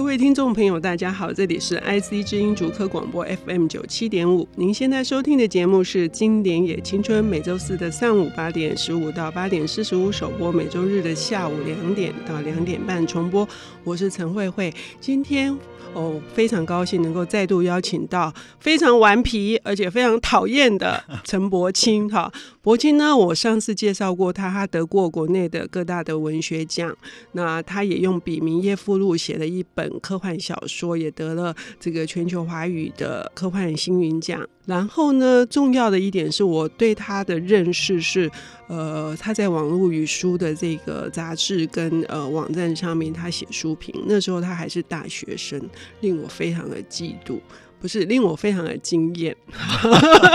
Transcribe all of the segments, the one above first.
各位听众朋友，大家好，这里是 IC 之音竹科广播 FM 九七点五。您现在收听的节目是《经典也青春》，每周四的上午八点十五到八点四十五首播，每周日的下午两点到两点半重播。我是陈慧慧，今天。哦，非常高兴能够再度邀请到非常顽皮而且非常讨厌的陈柏青哈。柏青呢，我上次介绍过他，他得过国内的各大的文学奖。那他也用笔名叶复禄写了一本科幻小说，也得了这个全球华语的科幻星云奖。然后呢，重要的一点是我对他的认识是，呃，他在网络与书的这个杂志跟呃网站上面，他写书评。那时候他还是大学生，令我非常的嫉妒，不是令我非常的惊艳。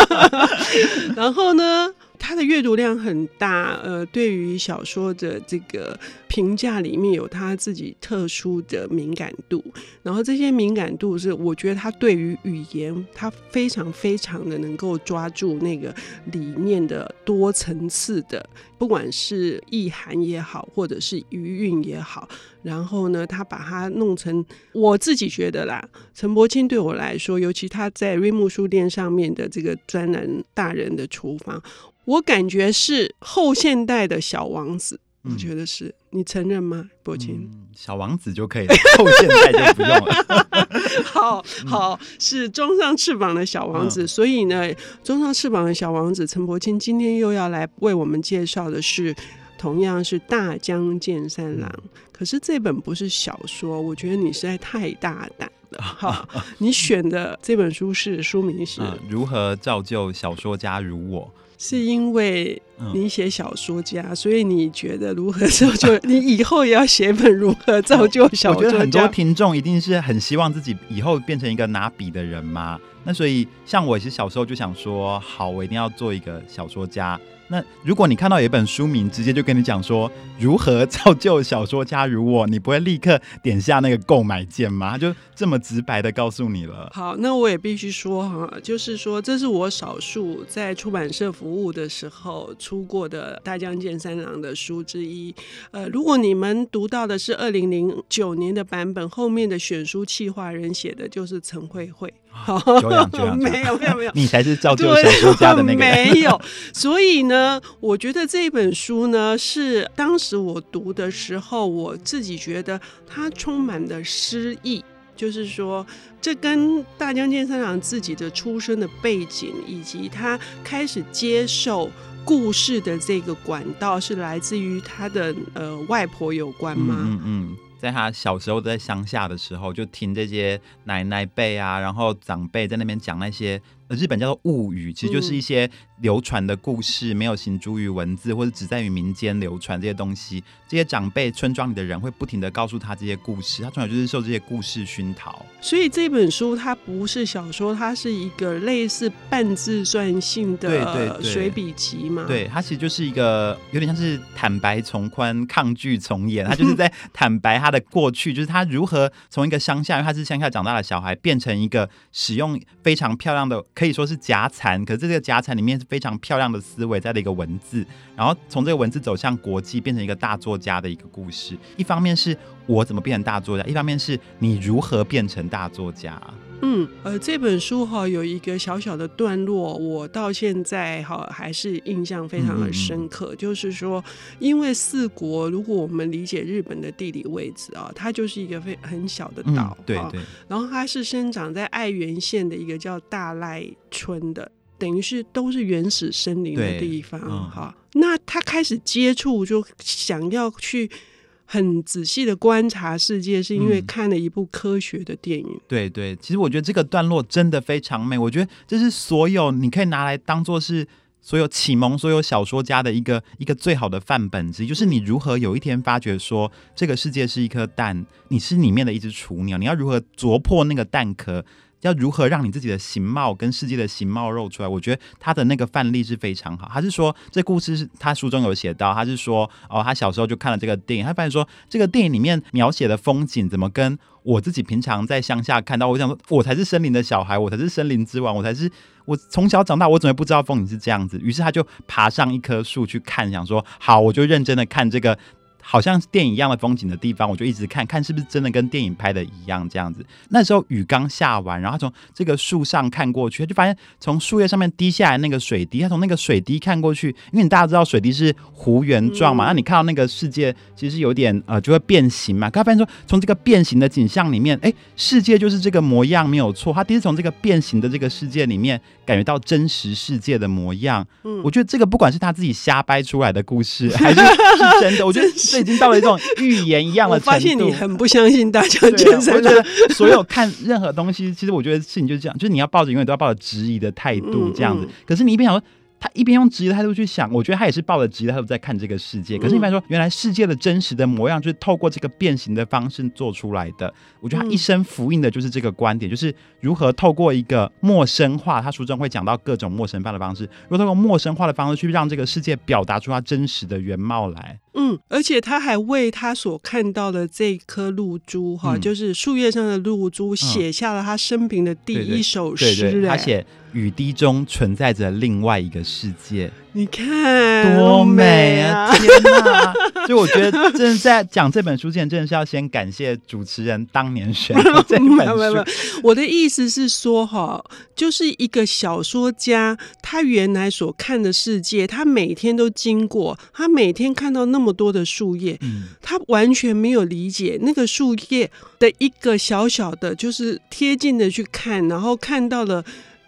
然后呢，他的阅读量很大，呃，对于小说的这个评价里面有他自己特殊的敏感度，然后这些敏感度是我觉得他对于语言，他非常非常的能够抓住那个里面的多层次的，不管是意涵也好，或者是余韵也好，然后呢，他把它弄成我自己觉得啦，陈柏青对我来说，尤其他在瑞木书店上面的这个专栏大人的厨房。我感觉是后现代的小王子，嗯、我觉得是你承认吗，柏青？嗯，小王子就可以了，后现代就不用了。好好，是装上翅膀的小王子，嗯、所以呢，装上翅膀的小王子陈柏青今天又要来为我们介绍的是，同样是大江健三郎。嗯、可是这本不是小说，我觉得你实在太大胆了。好，你选的这本书是书名是、嗯、如何造就小说家如我。是因为你写小说家，嗯、所以你觉得如何造就？你以后也要写本如何造就小说家？我觉得很多听众一定是很希望自己以后变成一个拿笔的人嘛。那所以，像我其实小时候就想说，好，我一定要做一个小说家。那如果你看到有一本书名，直接就跟你讲说如何造就小说家如我，你不会立刻点下那个购买键吗？就这么直白的告诉你了。好，那我也必须说哈，就是说这是我少数在出版社服务的时候出过的大江健三郎的书之一。呃，如果你们读到的是二零零九年的版本，后面的选书企划人写的就是陈慧慧。好，久仰久仰，没有没有没有，你才是造就小说家的那个人。没有，所以呢，我觉得这本书呢，是当时我读的时候，我自己觉得它充满了诗意，就是说，这跟大江健三郎自己的出生的背景，以及他开始接受故事的这个管道，是来自于他的呃外婆有关吗？嗯嗯。在他小时候在乡下的时候，就听这些奶奶辈啊，然后长辈在那边讲那些。日本叫做物语，其实就是一些流传的故事，嗯、没有形诸于文字，或者只在于民间流传这些东西。这些长辈、村庄里的人会不停的告诉他这些故事，他从小就是受这些故事熏陶。所以这本书它不是小说，它是一个类似半自传性的随笔集嘛？对，它其实就是一个有点像是坦白从宽，抗拒从严。他就是在 坦白他的过去，就是他如何从一个乡下，因为他是乡下长大的小孩，变成一个使用非常漂亮的。可以说是夹缠，可是这个夹缠里面是非常漂亮的思维在的一个文字，然后从这个文字走向国际，变成一个大作家的一个故事。一方面是我怎么变成大作家，一方面是你如何变成大作家。嗯，呃，这本书哈有一个小小的段落，我到现在哈还是印象非常的深刻。就是说，因为四国，如果我们理解日本的地理位置啊，它就是一个非很小的岛，嗯，对对。然后它是生长在爱媛县的一个叫大濑村的，等于是都是原始森林的地方哈。嗯，那他开始接触，就想要去。很仔细的观察世界，是因为看了一部科学的电影。嗯、对对，其实我觉得这个段落真的非常美。我觉得这是所有你可以拿来当做是所有启蒙所有小说家的一个一个最好的范本之一，就是你如何有一天发觉说这个世界是一颗蛋，你是里面的一只雏鸟，你要如何啄破那个蛋壳。要如何让你自己的形貌跟世界的形貌露出来？我觉得他的那个范例是非常好。他是说，这故事是他书中有写到，他是说，哦，他小时候就看了这个电影，他发现说，这个电影里面描写的风景怎么跟我自己平常在乡下看到？我想说，我才是森林的小孩，我才是森林之王，我才是我从小长大，我怎么不知道风景是这样子？于是他就爬上一棵树去看，想说，好，我就认真的看这个。好像电影一样的风景的地方，我就一直看看是不是真的跟电影拍的一样这样子。那时候雨刚下完，然后从这个树上看过去，就发现从树叶上面滴下来那个水滴，他从那个水滴看过去，因为你大家知道水滴是弧圆状嘛，那你看到那个世界其实有点呃就会变形嘛。他发现说从这个变形的景象里面，哎，世界就是这个模样没有错。他第一次从这个变形的这个世界里面感觉到真实世界的模样。嗯，我觉得这个不管是他自己瞎掰出来的故事，还是是真的，我觉得这已经到了一种预言一样的程度。我发现你很不相信大家觉得所有看任何东西，其实我觉得事情就是这样，就是你要抱着永远都要抱着质疑的态度这样子。可是你一边想说。他一边用质疑的态度去想，我觉得他也是抱着质疑的态度在看这个世界。可是你发现说，原来世界的真实的模样就是透过这个变形的方式做出来的。我觉得他一生呼应的就是这个观点，就是如何透过一个陌生化，他书中会讲到各种陌生化的方式，如何透过陌生化的方式去让这个世界表达出它真实的原貌来。嗯，而且他还为他所看到的这颗露珠，哈、嗯，就是树叶上的露珠，写下了他生平的第一首诗。对对对，他写。雨滴中存在着另外一个世界。你看多美啊！天哪！所以我觉得，真的在讲这本书之前，真的是要先感谢主持人当年选的这本书。我的意思是说，哈，就是一个小说家，他原来所看的世界，他每天都经过，他每天看到那么多的树叶，嗯，他完全没有理解那个树叶的一个小小的，就是贴近的去看，然后看到了。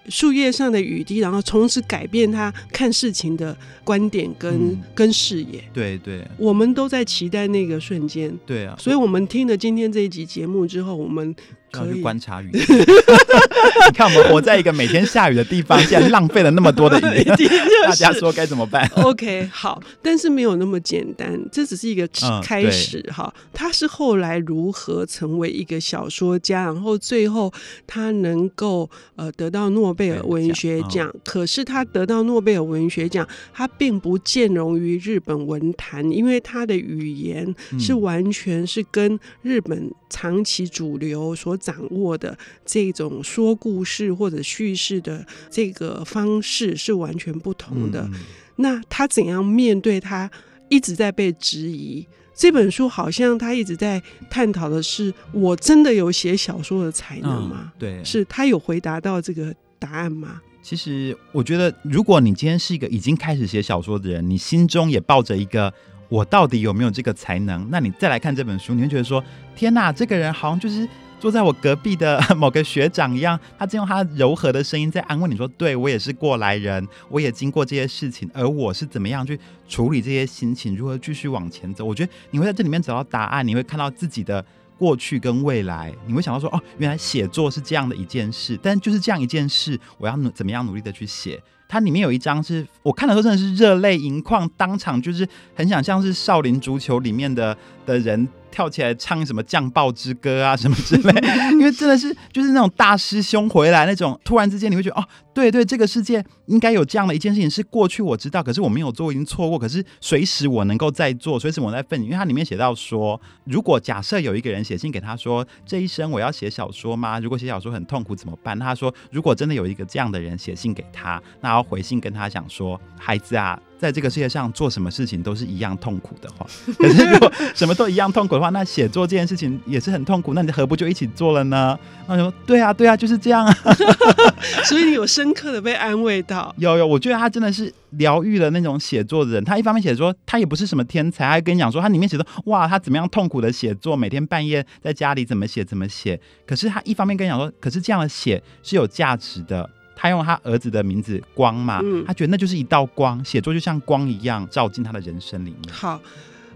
树叶上的雨滴，然后从此改变他看事情的观点跟、嗯、跟视野。对对，我们都在期待那个瞬间。对啊，所以我们听了今天这一集节目之后，我们。可以观察雨，你看我们活在一个每天下雨的地方，竟然浪费了那么多的雨，大家说该怎么办？OK，好，但是没有那么简单，这只是一个开始哈。他是后来如何成为一个小说家，然后最后他能够呃得到诺贝尔文学奖。可是他得到诺贝尔文学奖，他并不见容于日本文坛，因为他的语言是完全是跟日本长期主流所。掌握的这种说故事或者叙事的这个方式是完全不同的。嗯、那他怎样面对他一直在被质疑？这本书好像他一直在探讨的是：我真的有写小说的才能吗？嗯、对，是他有回答到这个答案吗？其实我觉得，如果你今天是一个已经开始写小说的人，你心中也抱着一个我到底有没有这个才能？那你再来看这本书，你会觉得说：天哪，这个人好像就是。坐在我隔壁的 某个学长一样，他正用他柔和的声音在安慰你说：“对，我也是过来人，我也经过这些事情，而我是怎么样去处理这些心情，如何继续往前走。”我觉得你会在这里面找到答案，你会看到自己的过去跟未来，你会想到说：“哦，原来写作是这样的一件事，但就是这样一件事，我要努怎么样努力的去写。”它里面有一章是我看的时候真的是热泪盈眶，当场就是很想像是少林足球里面的的人。跳起来唱什么将爆之歌啊什么之类，因为真的是就是那种大师兄回来那种，突然之间你会觉得哦，对对，这个世界应该有这样的一件事情，是过去我知道，可是我没有做，已经错过，可是随时我能够再做，随时我在奋，因为它里面写到说，如果假设有一个人写信给他说，这一生我要写小说吗？如果写小说很痛苦怎么办？他说，如果真的有一个这样的人写信给他，那要回信跟他讲说，孩子啊。在这个世界上做什么事情都是一样痛苦的话，可是如果什么都一样痛苦的话，那写作这件事情也是很痛苦。那你何不就一起做了呢？他说：“对啊，对啊，就是这样啊。”所以你有深刻的被安慰到。有有，我觉得他真的是疗愈了那种写作的人。他一方面写说他也不是什么天才，他还跟你讲说他里面写说哇，他怎么样痛苦的写作，每天半夜在家里怎么写怎么写。可是他一方面跟你讲说，可是这样的写是有价值的。他用他儿子的名字光嘛，嗯，他觉得那就是一道光，写作就像光一样照进他的人生里面。好，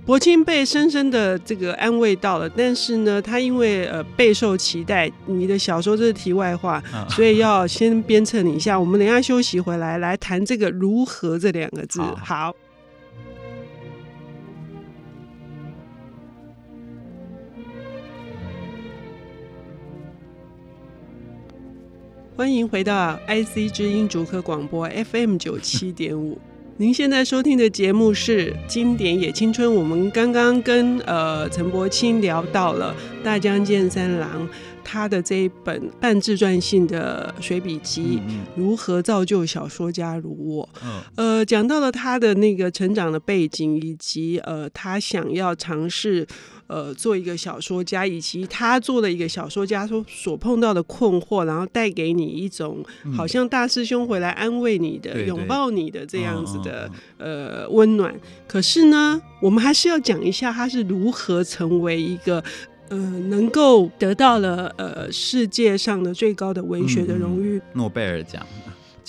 柏青被深深的这个安慰到了，但是呢，他因为呃备受期待，你的小说这是题外话，嗯，所以要先鞭策你一下。我们等一下休息回来来谈这个如何这两个字。好。好欢迎回到 IC 之音竹科广播 FM 九七点五。您现在收听的节目是《经典也青春》。我们刚刚跟呃陈伯清聊到了大江健三郎他的这一本半自传性的随笔集《如何造就小说家如我》。嗯，呃，讲到了他的那个成长的背景，以及呃，他想要尝试呃做一个小说家，以及他做了一个小说家所所碰到的困惑，然后带给你一种好像大师兄回来安慰你的、嗯、拥抱你的这样子的呃温暖。可是呢，我们还是要讲一下他是如何成为一个。呃，能够得到了呃世界上的最高的文学的荣誉，诺贝尔奖。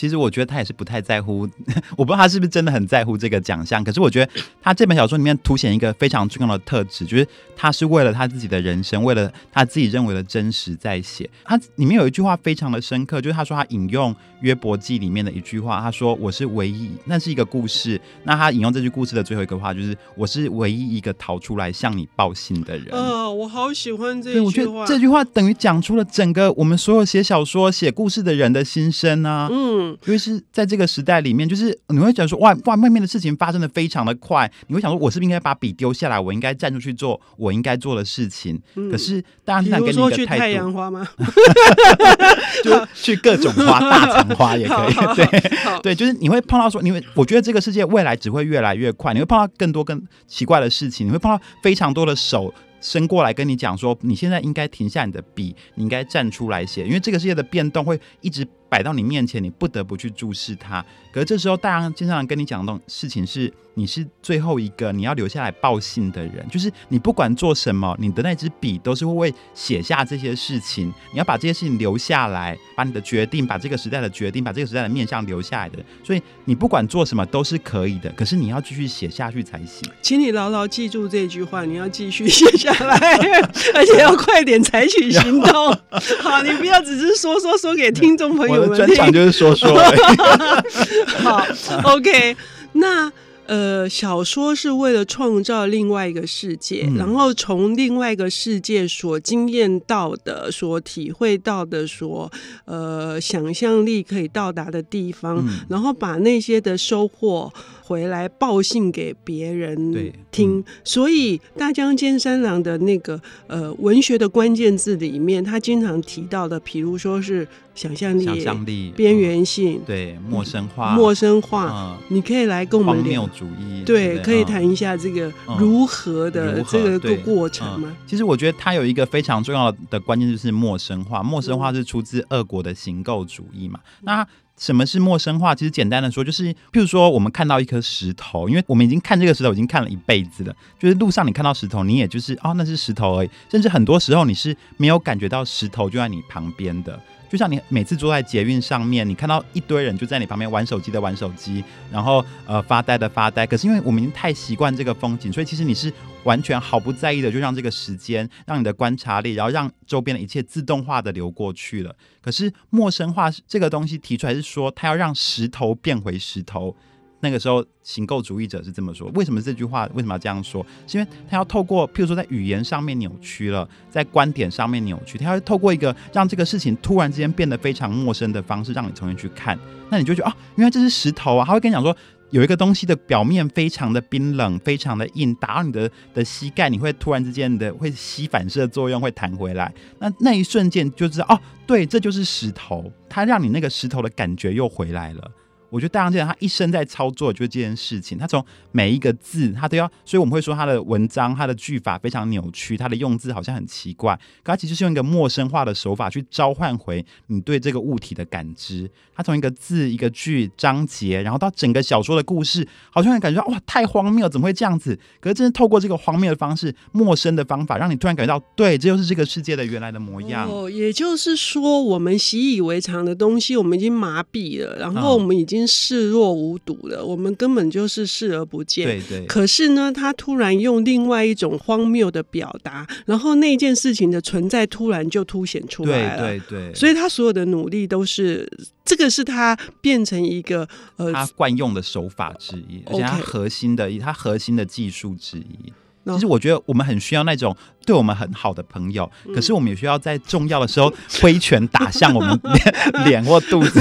其实我觉得他也是不太在乎，我不知道他是不是真的很在乎这个奖项。可是我觉得他这本小说里面凸显一个非常重要的特质，就是他是为了他自己的人生，为了他自己认为的真实在写。他里面有一句话非常的深刻，就是他说他引用约伯记里面的一句话，他说我是唯一，那是一个故事。那他引用这句故事的最后一个话，就是我是唯一一个逃出来向你报信的人。啊，我好喜欢这句话。我觉得这句话等于讲出了整个我们所有写小说、写故事的人的心声啊。嗯。因为是在这个时代里面，就是你会觉得说，哇哇，外面的事情发生的非常的快，你会想说，我是不是应该把笔丢下来，我应该站出去做我应该做的事情？嗯、可是大家经常给你一个态度，去太阳花吗？就去各种花，大长花也可以。对对，就是你会碰到说，你会，我觉得这个世界未来只会越来越快，你会碰到更多更奇怪的事情，你会碰到非常多的手。伸过来跟你讲说，你现在应该停下你的笔，你应该站出来写，因为这个世界的变动会一直摆到你面前，你不得不去注视它。可是这时候，大家经常跟你讲的事情是，你是最后一个你要留下来报信的人，就是你不管做什么，你的那支笔都是会为写下这些事情。你要把这些事情留下来，把你的决定，把这个时代的决定，把这个时代的面向留下来的。所以你不管做什么都是可以的，可是你要继续写下去才行。请你牢牢记住这句话，你要继续写下来，而且要快点采取行动。好，你不要只是说说说给听众朋友专场就是说说。好，OK，那呃，小说是为了创造另外一个世界，嗯、然后从另外一个世界所经验到的、所体会到的、所呃想象力可以到达的地方，嗯、然后把那些的收获。回来报信给别人听，嗯、所以大江健三郎的那个呃文学的关键字里面，他经常提到的，比如说是想象力、想象力、边缘性，嗯、对陌生化、陌生化，嗯、你可以来跟我们聊。主义，对，对？可以谈一下这个如何的这个过程吗？嗯、其实我觉得他有一个非常重要的关键就是陌生化，陌生化是出自俄国的行构主义嘛，嗯、那。什么是陌生化？其实简单的说，就是譬如说，我们看到一颗石头，因为我们已经看这个石头已经看了一辈子了。就是路上你看到石头，你也就是哦，那是石头而已。甚至很多时候你是没有感觉到石头就在你旁边的。就像你每次坐在捷运上面，你看到一堆人就在你旁边玩手机的玩手机，然后呃发呆的发呆。可是因为我们已经太习惯这个风景，所以其实你是完全毫不在意的，就让这个时间，让你的观察力，然后让周边的一切自动化的流过去了。可是陌生化这个东西提出来是说，它要让石头变回石头。那个时候，形构主义者是这么说。为什么这句话为什么要这样说？是因为他要透过，譬如说在语言上面扭曲了，在观点上面扭曲，他要透过一个让这个事情突然之间变得非常陌生的方式，让你重新去看。那你就觉得啊，原来这是石头啊。他会跟你讲说，有一个东西的表面非常的冰冷，非常的硬，打到你的的膝盖，你会突然之间的会吸反射作用，会弹回来。那那一瞬间就知道，哦，对，这就是石头。它让你那个石头的感觉又回来了。我觉得大江健他一生在操作就是这件事情，他从每一个字他都要，所以我们会说他的文章他的句法非常扭曲，他的用字好像很奇怪，可他其实是用一个陌生化的手法去召唤回你对这个物体的感知。他从一个字一个句章节，然后到整个小说的故事，好像感觉哇太荒谬，怎么会这样子？可是真的透过这个荒谬的方式、陌生的方法，让你突然感觉到，对，这就是这个世界的原来的模样。哦，也就是说，我们习以为常的东西，我们已经麻痹了，然后我们已经。视若无睹了，我们根本就是视而不见。对对。可是呢，他突然用另外一种荒谬的表达，然后那件事情的存在突然就凸显出来了。对对对。所以他所有的努力都是这个，是他变成一个呃，他惯用的手法之一，而且他核心的，他核心的技术之一。其实我觉得我们很需要那种对我们很好的朋友，可是我们也需要在重要的时候挥拳打向我们 脸或肚子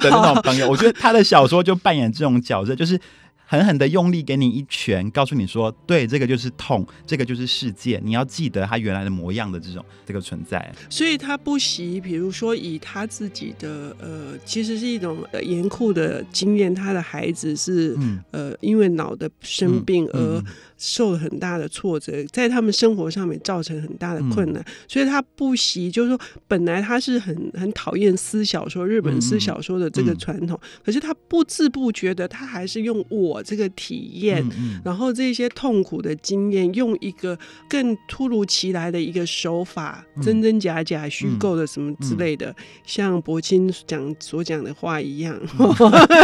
的那种朋友。我觉得他的小说就扮演这种角色，就是狠狠的用力给你一拳，告诉你说，对，这个就是痛，这个就是世界，你要记得他原来的模样的这种这个存在。所以他不惜，比如说以他自己的呃，其实是一种严酷的经验，他的孩子是、嗯、呃因为脑的生病而受了很大的挫折，在他们生活上面造成很大的困难，所以他不惜，就是说本来他是很很讨厌私小说，日本私小说的这个传统，可是他不自不觉的，他还是用我这个体验，然后这些痛苦的经验，用一个更突如其来的一个手法，真真假假、虚构的什么之类的，像柏青讲所讲的话一样，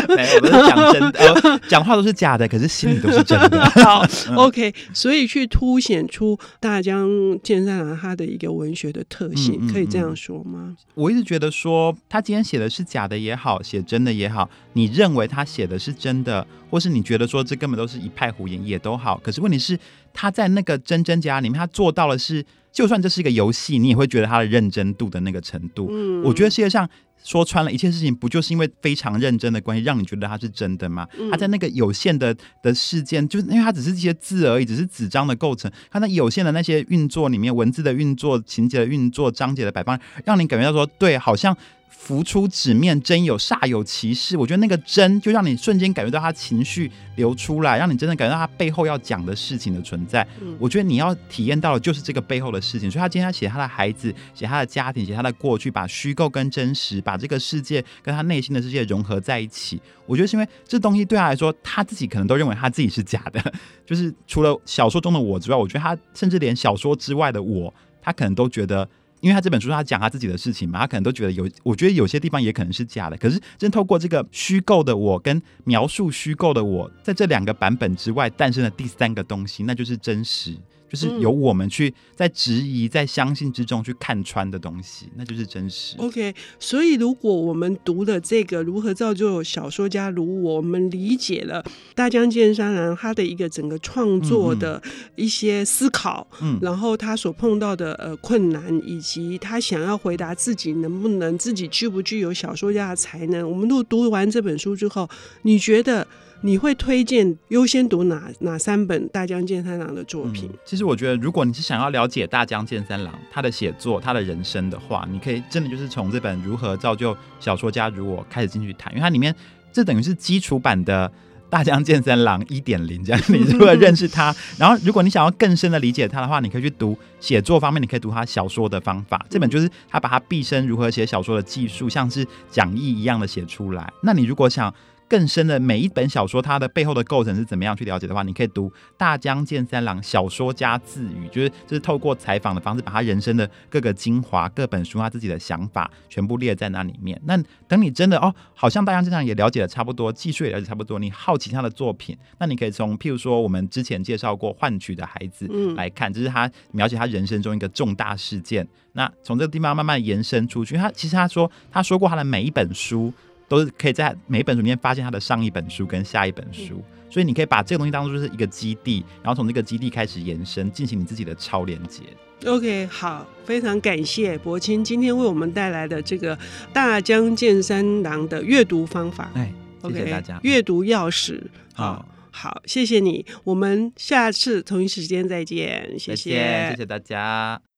没有，我是讲真的，讲话都是假的，可是心里都是真的。好。OK，所以去凸显出大江健三郎他的一个文学的特性，嗯嗯嗯，可以这样说吗？我一直觉得说，他今天写的是假的也好，写真的也好，你认为他写的是真的，或是你觉得说这根本都是一派胡言也都好。可是问题是，他在那个真真假里面，他做到了是，就算这是一个游戏，你也会觉得他的认真度的那个程度。嗯，我觉得世界上。说穿了一切事情，不就是因为非常认真的关系，让你觉得它是真的吗？他在那个有限的的事件，就是因为它只是一些字而已，只是纸张的构成。它那有限的那些运作里面，文字的运作、情节的运作、章节的摆放，让你感觉到说，对，好像。浮出纸面真有，煞有其事。我觉得那个真，就让你瞬间感觉到他情绪流出来，让你真的感觉到他背后要讲的事情的存在。嗯、我觉得你要体验到的就是这个背后的事情。所以他今天写他的孩子，写他的家庭，写他的过去，把虚构跟真实，把这个世界跟他内心的世界融合在一起。我觉得是因为这东西对他来说，他自己可能都认为他自己是假的。就是除了小说中的我之外，我觉得他甚至连小说之外的我，他可能都觉得。因为他这本书，他讲他自己的事情嘛，他可能都觉得有，我觉得有些地方也可能是假的。可是，真透过这个虚构的我跟描述虚构的我，在这两个版本之外诞生了第三个东西，那就是真实。就是由我们去在质疑、在相信之中去看穿的东西，那就是真实。OK，所以如果我们读了这个《如何造就小说家如我》，我们理解了大江健三郎他的一个整个创作的一些思考，嗯，然后他所碰到的呃困难，以及他想要回答自己能不能自己具不具有小说家的才能。我们都读完这本书之后，你觉得？你会推荐优先读哪哪三本大江健三郎的作品？嗯，其实我觉得，如果你是想要了解大江健三郎他的写作、他的人生的话，你可以真的就是从这本《如何造就小说家如我》开始进去谈，因为它里面这等于是基础版的大江健三郎一点零这样。你如果认识他，然后如果你想要更深的理解他的话，你可以去读写作方面，你可以读他小说的方法。这本就是他把他毕生如何写小说的技术，像是讲义一样的写出来。那你如果想，更深的每一本小说，它的背后的构成是怎么样去了解的话，你可以读大江健三郎小说家自语，就是就是透过采访的方式，把他人生的各个精华、各本书他自己的想法全部列在那里面。那等你真的哦，好像大江健三郎也了解的差不多，技术也了解差不多，你好奇他的作品，那你可以从譬如说我们之前介绍过《换取的孩子》来看，这、嗯、是他描写他人生中一个重大事件。那从这个地方慢慢延伸出去，他其实他说他说过他的每一本书。都是可以在每一本书里面发现他的上一本书跟下一本书，所以你可以把这个东西当做是一个基地，然后从这个基地开始延伸，进行你自己的超连接。OK，好，非常感谢柏青今天为我们带来的这个大江健三郎的阅读方法。哎，谢谢大家。阅读钥匙，好好，谢谢你。我们下次同一时间再见，谢谢，谢谢大家。